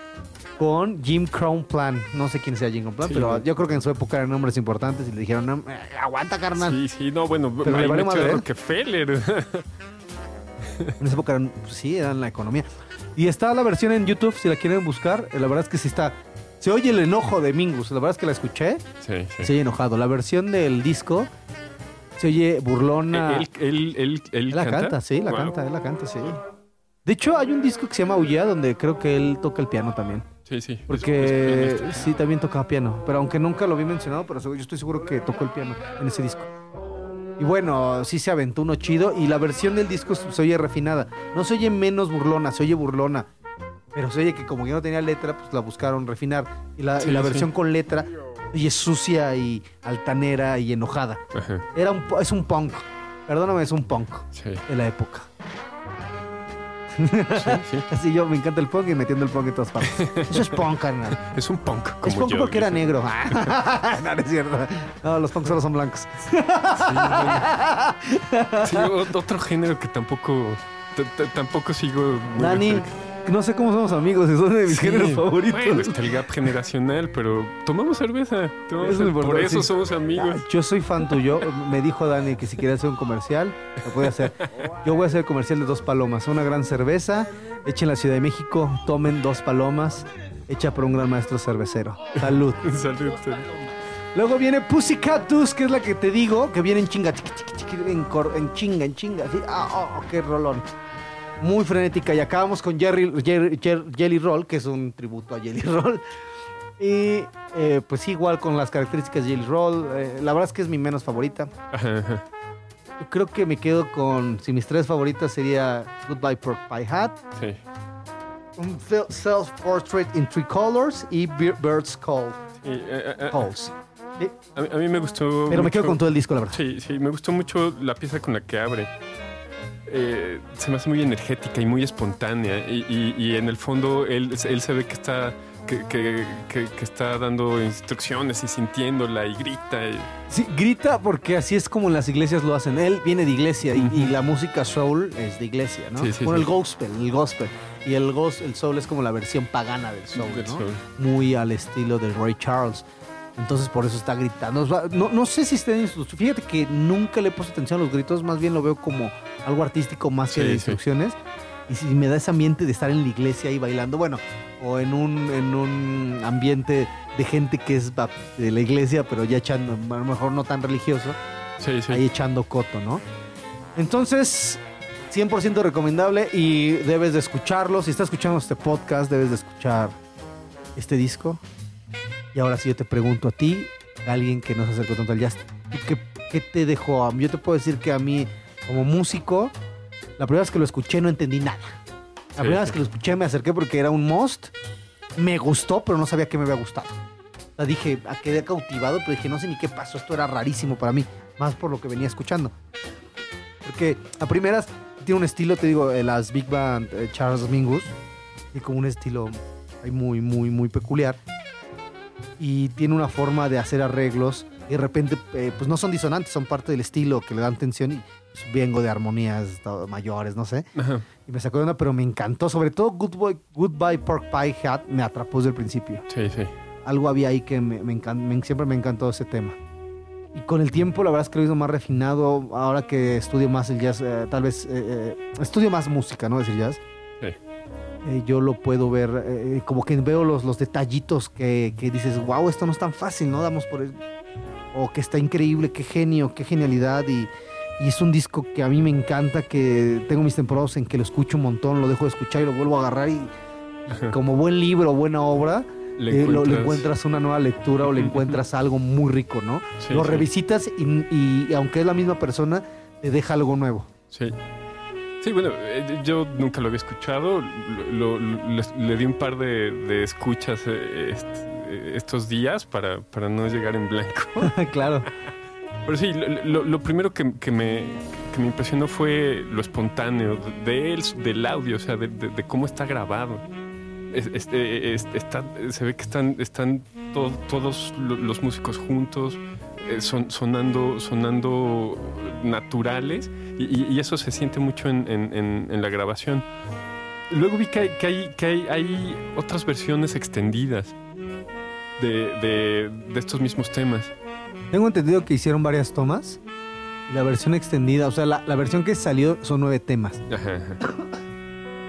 con Jim Crow Plan. No sé quién sea Jim Crow Plan, Sí, pero yo creo que en su época eran nombres importantes y le dijeron, "No, eh, aguanta, carnal. Sí, sí, no, bueno, Pero ahí le vale ¿eh? Rockefeller. En esa época eran, pues sí, eran la economía. Y está la versión en YouTube, si la quieren buscar. eh, La verdad es que sí está. Se oye el enojo de Mingus. La verdad es que la escuché. sí, sí. Se oye enojado. La versión del disco se oye burlona. Él, él, él, él Él la canta, sí, la Wow. canta, él la canta, sí. De hecho, hay un disco que se llama Uya donde creo que él toca el piano también. Sí, sí. Porque es- es- sí, también tocaba piano. Pero aunque nunca lo vi mencionado, pero yo estoy seguro que tocó el piano en ese disco. Y bueno, sí se aventó uno chido. Y la versión del disco se oye refinada. No se oye menos burlona, se oye burlona. Pero se oye que como ya no tenía letra, pues la buscaron refinar. Y la, Sí, y la sí. versión con letra y es sucia y altanera y enojada. Ajá, Era un, es un punk. Perdóname, es un punk sí, de la época. Sí, sí. Así yo me encanta el punk y metiendo el punk en todas partes. Eso es punk, carnal. Es un punk. Como Es punk yo, porque era negro. no, no es cierto. No, los punks solo son blancos. Sí, bueno. Sí, o- otro género que tampoco, tampoco sigo. muy Dani, cerca. No sé cómo somos amigos, son de mis Sí, géneros favoritos. Bueno, está el gap generacional, pero tomamos cerveza. tomamos Eso por eso sí. somos amigos. Ah, Yo soy fan tuyo. Me dijo Dani que si quiere hacer un comercial, lo puede hacer. Yo voy a hacer el comercial de dos palomas. Una gran cerveza, hecha en la Ciudad de México. Tomen dos palomas, hecha por un gran maestro cervecero. Salud. Salud. salud. Luego viene Pussycatus, que es la que te digo, que viene en chinga, tiqui, tiqui, tiqui, en, cor- en chinga, en chinga. Así, ah, oh, qué rolón. Muy frenética. Y acabamos con Jerry, Jerry- Jer- Jelly Roll, que es un tributo a Jelly Roll. Y eh, pues igual con las características de Jelly Roll. eh, la verdad es que es mi menos favorita. Yo creo que me quedo con, si mis tres favoritas sería Goodbye Pork Pie Hat, Sí. un fe- Self-Portrait in Three Colors y Bir- Bird's Call. Y, eh, eh, eh, Calls. Sí, a, mí, a mí me gustó. Pero me quedo mucho- con todo el disco, la verdad. Sí, sí, me gustó mucho la pieza con la que abre. Eh, se me hace muy energética y muy espontánea. Y, y- y en el fondo él, él se ve que está, que, que- que- que está dando instrucciones y sintiéndola y grita. y- Sí, grita porque así es como las iglesias lo hacen. Él viene de iglesia y, la música soul es de iglesia, ¿no? Sí, sí, bueno, sí. el gospel, el gospel. Y el, gos- el soul es como la versión pagana del soul, ¿no? soul. Muy al estilo de Ray Charles. Entonces por eso está gritando. No, no sé si instru- Fíjate que nunca le he puesto atención a los gritos, más bien lo veo como algo artístico más que Sí, de sí. instrucciones. Y si me da ese ambiente de estar en la iglesia ahí bailando, bueno, o en un, en un ambiente de gente que es de la iglesia, pero ya echando, a lo mejor no tan religioso, Sí, sí. ahí echando coto, ¿no? Entonces, 100% recomendable y debes de escucharlo. Si estás escuchando este podcast, debes de escuchar este disco. Y ahora sí yo te pregunto a ti, alguien que no se acercó tanto al jazz, ¿tú ¿qué, qué te dejó? Yo te puedo decir que a mí, como músico, la primera vez que lo escuché no entendí nada. La Sí, primera vez sí. que lo escuché me acerqué porque era un must me gustó, pero no sabía que me había gustado. O sea, dije, ah, quedé cautivado, pero dije, no sé ni qué pasó, esto era rarísimo para mí, más por lo que venía escuchando. Porque a primeras tiene un estilo, te digo, eh, las Big Band eh, Charles Mingus, y como un estilo muy, muy, muy peculiar. Y tiene una forma de hacer arreglos, y de repente, eh, pues no son disonantes, son parte del estilo que le dan tensión, y pues, vengo de armonías todo- mayores, no sé. Ajá. Y me sacó de onda, pero me encantó. Sobre todo Goodbye, Goodbye Pork Pie Hat me atrapó desde el principio. Sí, sí. Algo había ahí que me, me siempre me encantó ese tema. Y con el tiempo, la verdad es que lo he ido más refinado. Ahora que estudio más el jazz, eh, tal vez eh, eh, estudio más música, ¿no? Decir jazz. Eh, yo lo puedo ver, eh, como que veo los, los detallitos que, que dices, wow, esto no es tan fácil, ¿no? Damos por... el- O que está increíble, qué genio, qué genialidad. Y, y es un disco que a mí me encanta, que tengo mis temporadas en que lo escucho un montón, lo dejo de escuchar y lo vuelvo a agarrar y como buen libro, buena obra, Le eh, lo- le encuentras- encuentras una nueva lectura o le encuentras algo muy rico, ¿no? Sí, lo sí. revisitas y, y aunque es la misma persona, te deja algo nuevo. Sí. Sí, bueno, eh, yo nunca lo había escuchado. Lo- lo- le, le di un par de, de escuchas eh, eh, estos días para, para no llegar en blanco. claro. Pero sí, lo, primero que, que me, que me impresionó fue lo espontáneo de él, del audio, o sea, de, de- de cómo está grabado. Es- es- es- está- se ve que están, están to- todos lo- los músicos juntos, son- sonando, sonando naturales, y, eso se siente mucho en, en- en- en la grabación. Luego vi que hay, que hay, que hay, hay otras versiones extendidas de, de- de estos mismos temas. Tengo entendido que hicieron varias tomas. La versión extendida, o sea, la, la versión que salió son nueve temas. Ajá, ajá.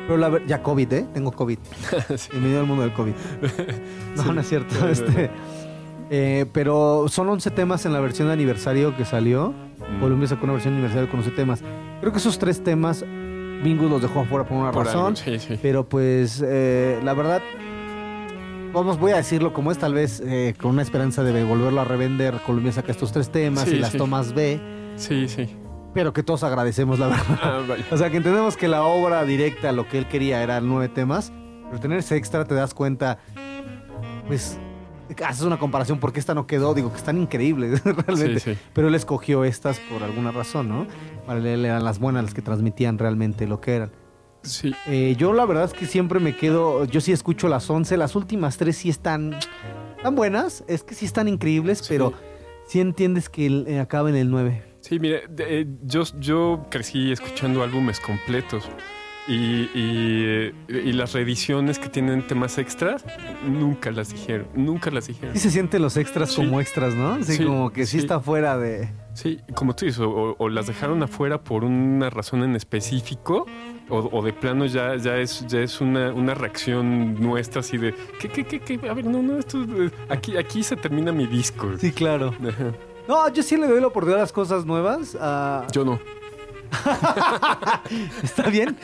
Pero la ya COVID, ¿eh? Tengo COVID. Sí. Bienvenido al mundo del COVID. No, Sí. no es cierto. Este, eh, pero son 11 temas en la versión de aniversario que salió. Mm. Columbia sacó una versión de aniversario con 11 temas. Creo que esos tres temas, Bingus los dejó afuera por una Por razón. algo, sí, sí. Pero pues, eh, la verdad, vamos, voy a decirlo como es, tal vez eh, con una esperanza de volverlo a revender. Columbia saca estos tres temas Sí, y las tomas B, Sí, sí. pero que todos agradecemos, la verdad. Ah. O sea, que entendemos que la obra directa, lo que él quería, eran nueve temas, pero tener ese extra te das cuenta, pues, haces una comparación porque esta no quedó, digo que están increíbles, realmente. Sí, sí. Pero él escogió estas por alguna razón, ¿no? Para él eran las buenas las que transmitían realmente lo que eran. Sí, Eh, yo la verdad es que siempre me quedo, yo sí escucho las 11, las últimas tres sí están tan buenas, es que sí están increíbles, Sí. pero sí entiendes que el- eh, acaba en el 9. sí, mire, eh, yo, yo crecí escuchando álbumes completos y, y, y las reediciones que tienen temas extras, nunca las dijeron, nunca las dijeron. Sí se sienten los extras Sí. como extras, ¿no? Así Sí, como que sí, sí. está fuera de... Sí, como tú dices, o, o las dejaron afuera por una razón en específico, o, o de plano ya, ya es, ya es una, una reacción nuestra así de, ¿qué, qué, qué, qué? A ver, no, no, esto, eh, aquí, aquí se termina mi disco. Sí, claro. No, yo sí le doy la oportunidad a las cosas nuevas. ah, Yo no. está bien.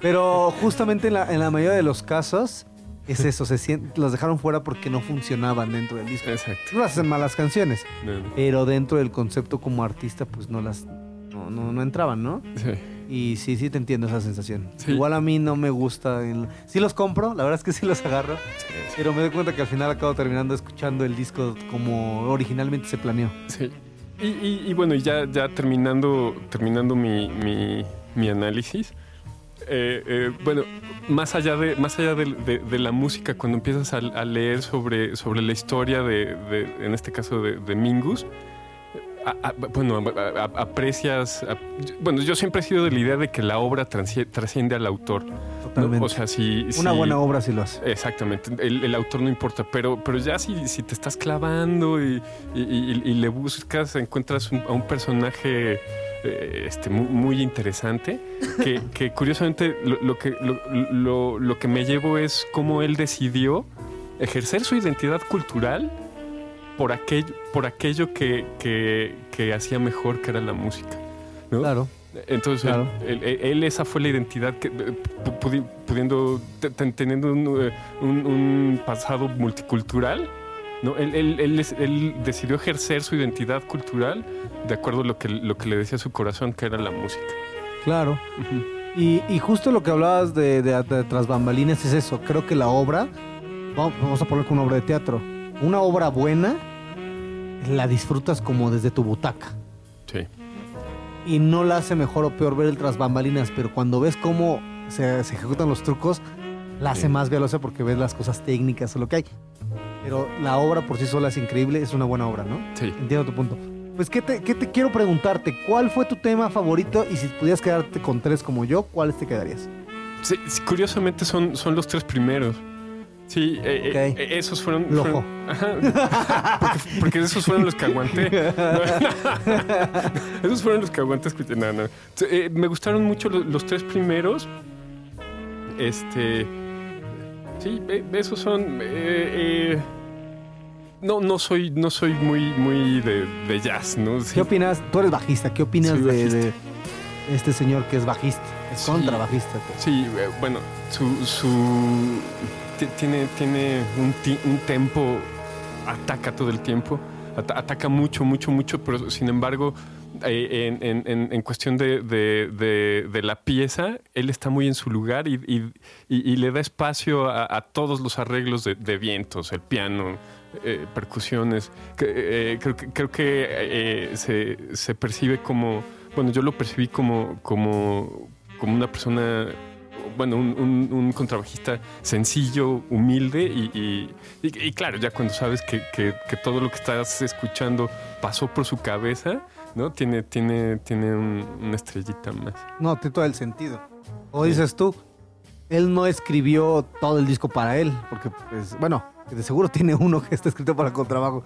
Pero justamente en la, en la mayoría de los casos es eso, se sien- los dejaron fuera porque no funcionaban dentro del disco. Exacto. No hacen malas canciones, No, no. pero dentro del concepto como artista pues no las... No, no, no entraban, ¿no? Sí. Y sí, sí te entiendo esa sensación. Sí. Igual a mí no me gusta. el- Sí los compro, la verdad es que sí los agarro. Pero me doy cuenta que al final acabo terminando escuchando el disco como originalmente se planeó. Sí. Y, y- bueno, y ya, ya terminando, terminando mi, mi- análisis, eh, eh, bueno, más allá de, más allá de, de- la música, cuando empiezas a, leer sobre, sobre la historia de, en este caso de Mingus, a- a- bueno, a- aprecias, bueno, yo siempre he sido de la idea de que la obra trasciende al autor. ¿no? Totalmente. O sea, si... Una buena obra sí lo hace. Exactamente, el, el autor no importa, pero, pero ya si, si te estás clavando y, y- y- y le buscas, encuentras un- a un personaje eh, este, mu- muy, interesante, que, que curiosamente lo, lo que, lo, lo- lo que me llevo es cómo él decidió ejercer su identidad cultural por aquello, por aquello que, que- que hacía mejor, que era la música. ¿no? Claro. Entonces, Claro. él, él- él esa fue la identidad que, eh, pu- pudi- pudiendo, te- te- teniendo un, eh, un- un pasado multicultural, ¿no? Él, él- decidió ejercer su identidad cultural de acuerdo a lo que, lo que le decía su corazón, que era la música. Claro. Ujú. Y, y justo lo que hablabas de, de, de tras bambalinas es eso. Creo que la obra vamos, a poner con una obra de teatro. Una obra buena la disfrutas como desde tu butaca. Sí. Y no la hace mejor o peor ver el tras bambalinas, pero cuando ves cómo se, se ejecutan los trucos, la hace Sí. más veloz porque ves las cosas técnicas o lo que hay. Pero la obra por sí sola es increíble, es una buena obra, ¿no? Sí. Entiendo tu punto. Pues, ¿qué te, qué te quiero preguntarte? ¿Cuál fue tu tema favorito? Y si pudieras quedarte con tres como yo, ¿cuáles te quedarías? Sí, sí, curiosamente son, son los tres primeros. Sí, eh, eh, eh, esos fueron. Lojo. fueron- Ajá. porque, porque esos fueron los que aguanté. esos fueron los que aguanté. No, no. Eh, me gustaron mucho los, los tres primeros. Este. Sí, eh, esos son. no, no soy, no soy muy, muy de, de jazz, ¿no? Sí. ¿Qué opinas? Tú eres bajista. ¿Qué opinas de, este señor que es bajista? Es Sí. contrabajista. Sí, eh, bueno, su, su tiene, tiene un, un tempo, ataca todo el tiempo, ata- ataca mucho, mucho, mucho, pero sin embargo, eh, en, en- en- cuestión de, de- de- la pieza, él está muy en su lugar y, y- y- le da espacio a, todos los arreglos de, vientos, el piano, eh, percusiones. Que, eh, creo que, creo se, se percibe como, bueno, yo lo percibí como, como, como una persona, bueno, un, un- un contrabajista sencillo, humilde y, y- y- y claro, ya cuando sabes que, que- que todo lo que estás escuchando pasó por su cabeza, ¿no? Tiene, tiene, tiene un- una estrellita más. No, tiene todo el sentido. O dices tú, él no escribió todo el disco para él, porque, pues, bueno, de seguro tiene uno que está escrito para contrabajo.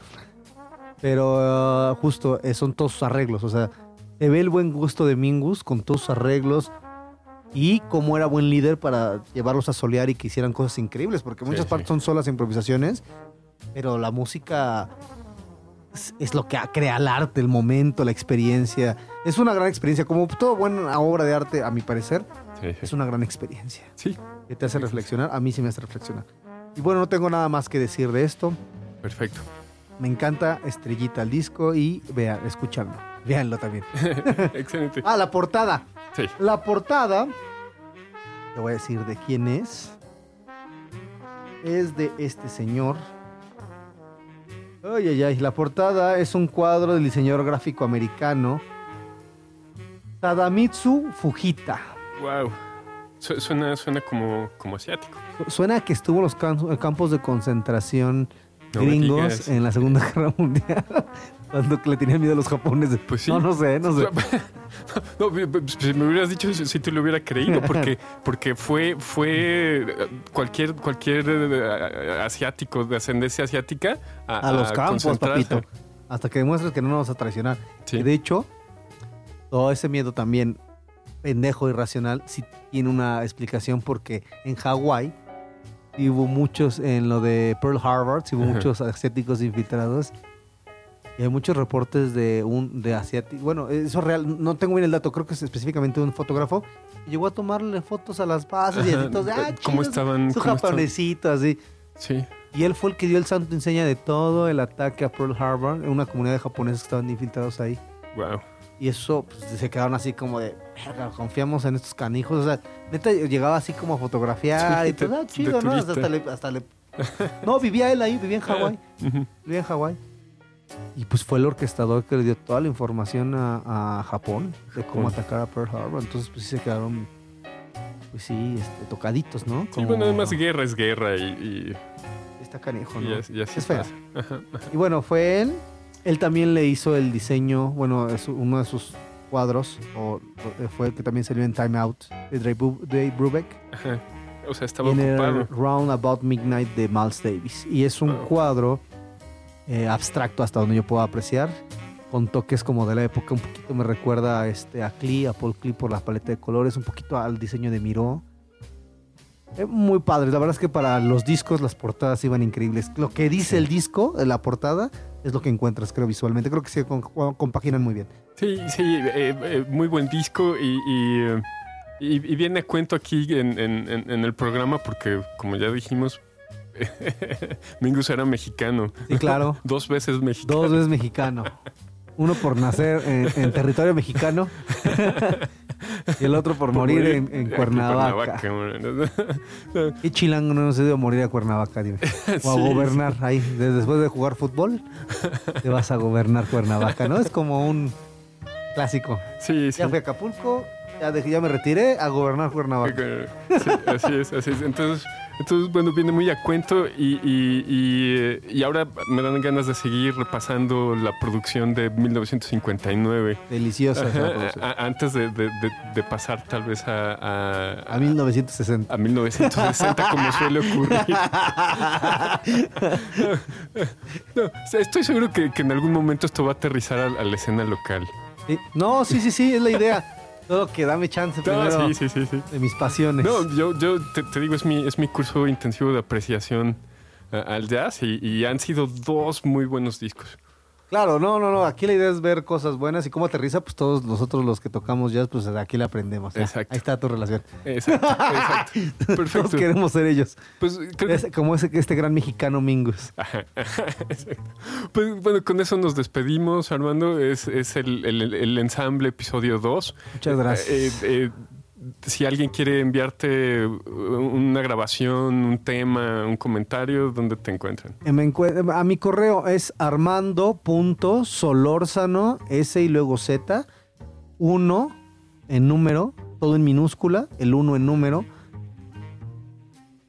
Pero uh, justo eh, son todos sus arreglos, o sea, se ve el buen gusto de Mingus con todos sus arreglos y cómo era buen líder para llevarlos a solear y que hicieran cosas increíbles, porque muchas sí. partes son solas improvisaciones, pero la música es, es lo que crea el arte, el momento, la experiencia. Es una gran experiencia, como toda buena obra de arte, a mi parecer, Sí, es una gran experiencia. Sí, Que te hace reflexionar, a mí sí me hace reflexionar. Y bueno, no tengo nada más que decir de esto. perfecto. Me encanta Estrellita el disco y vean, escúchanlo. Véanlo también. Excelente. Ah, la portada. Sí. La portada, te voy a decir de quién es. Es de este señor. Ay, ay, ay. La portada es un cuadro del diseñador gráfico americano Tadamitsu Fujita. Wow. Suena, suena como, como asiático. Su- Suena a que estuvo en los cam- campos de concentración No gringos en la Segunda Guerra Mundial. Cuando le tenían miedo a los japoneses. Pues sí. No, no sé, no sé. No, pues, si me hubieras dicho si, te lo hubiera creído, porque, porque fue, fue eh, cualquier, cualquier eh, asiático de ascendencia asiática a, A los campos, concentrarse. papito. Hasta que demuestres que no nos vas a traicionar. Sí. De hecho, todo ese miedo también, pendejo, irracional, sí tiene una explicación porque en Hawái hubo muchos, en lo de Pearl Harbor, hubo Ajá. muchos asiáticos infiltrados. Y hay muchos reportes de un de asiático. Bueno, eso es real, no tengo bien el dato, creo que es específicamente un fotógrafo. llegó a tomarle fotos a las bases y así todos, ah, ¿Cómo estaban? Su japonesito, así. Sí. Y él fue el que dio el santo enseña de todo el ataque a Pearl Harbor, en una comunidad de japoneses que estaban infiltrados ahí. Wow. Y eso pues, se quedaron así como de, "Verga, confiamos en estos canijos. O sea, neta llegaba así como a fotografiar Sí, y todo, ah, chido, ¿no? Hasta, le, hasta le- No, vivía él ahí, vivía en Hawái. Ujú. Vivía en Hawái. Y pues fue el orquestador que le dio toda la información a, a Japón de cómo Japón. atacar a Pearl Harbor. Entonces, pues sí se quedaron, pues sí, este, tocaditos, ¿no? Sí, bueno, además guerra es guerra y, Está canijo, y, y ¿no? y así Es fea. pasa. Ajá, ajá. Y bueno, fue él. Él también le hizo el diseño, bueno, es uno de sus cuadros, o o fue el que también salió en Time Out de Dave Bru- Dave Brubeck. Ajá. O sea, estaba en el. Round About Midnight de Miles Davis. Y es un Wow. cuadro eh, abstracto hasta donde yo puedo apreciar, con toques como de la época. Un poquito me recuerda a, este, a Klee, a Paul Klee por la paleta de colores, un poquito al diseño de Miró. Eh, muy padre, la verdad es que para los discos las portadas iban increíbles. Lo que dice Sí. el disco, eh, la portada, es lo que encuentras, creo, visualmente. Creo que se compaginan muy bien. Sí, sí, eh, eh, muy buen disco y, y, y- y viene a cuento aquí en- en el programa porque, como ya dijimos, Mingus era mexicano. Sí, claro. Dos veces mexicano. Dos veces mexicano. Uno por nacer en, en territorio mexicano y el otro por, morir, en, Cuernavaca. Cuernavaca. ¿Qué chilango no ha ido a morir a Cuernavaca, dime? O a Sí, gobernar ahí. de- Después de jugar fútbol, te vas a gobernar Cuernavaca, ¿no? Es como un clásico. Sí, sí. Ya fui a Acapulco, ya, dejé- ya me retiré a gobernar Cuernavaca. Sí, así es, así es. Entonces, entonces bueno, viene muy a cuento y, y- y, y ahora me dan ganas de seguir repasando la producción de 1959. Deliciosa Ajá, a- antes de, de- de- de pasar tal vez a, a, A 1960. a 1960 como suele ocurrir. No, estoy seguro que, que en algún momento esto va a aterrizar a, a la escena local. No, sí, sí, sí, es la idea. Todo que dame chance No, primero sí, sí, sí, sí. de mis pasiones. No, yo, yo te, te digo, es mi, es mi curso intensivo de apreciación a- al jazz y, y han sido dos muy buenos discos. Claro, no, no, no. Aquí la idea es ver cosas buenas y cómo aterriza, pues todos nosotros los que tocamos jazz, pues aquí le aprendemos. Ya, Exacto. Ahí está tu relación. Exacto, exacto. Todos Perfecto. queremos ser ellos. Pues creo que Es como ese, este gran mexicano Mingus. Ajá, ajá, exacto. Pues bueno, con eso nos despedimos, Armando. Es, es el, el- el ensamble episodio 2. Muchas gracias. Eh, eh, si alguien quiere enviarte una grabación, un tema, un comentario, ¿dónde te encuentran? Eh, encue- a mi correo es armando.solórzano, S y luego Z, 1 en número, todo en minúscula, el 1 en número,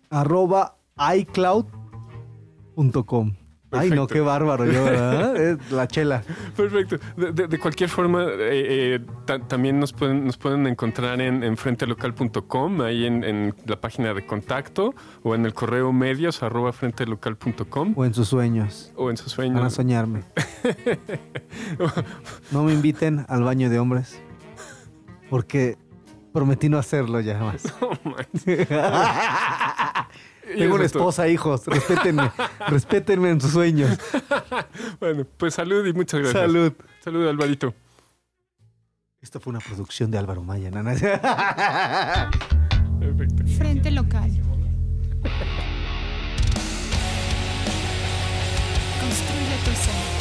arroba iCloud.com. Ay, no, qué bárbaro yo, ¿verdad? La chela. Perfecto. De, de- de cualquier forma, eh, eh, ta- también nos pueden, nos pueden encontrar en, en frentelocal.com, ahí en, en la página de contacto, o en el correo medios arroba frentelocal.com, O en sus sueños. o en sus Van a sueños. soñarme. No me inviten al baño de hombres. Porque prometí no hacerlo ya más. Y Tengo una esposa, hijos. Respétenme. Respétenme en sus sueños. Bueno, pues salud y muchas gracias. Salud. Salud, Alvarito. Esto fue una producción de Álvaro Maya, nana. Perfecto. Frente local. Construye tu ser.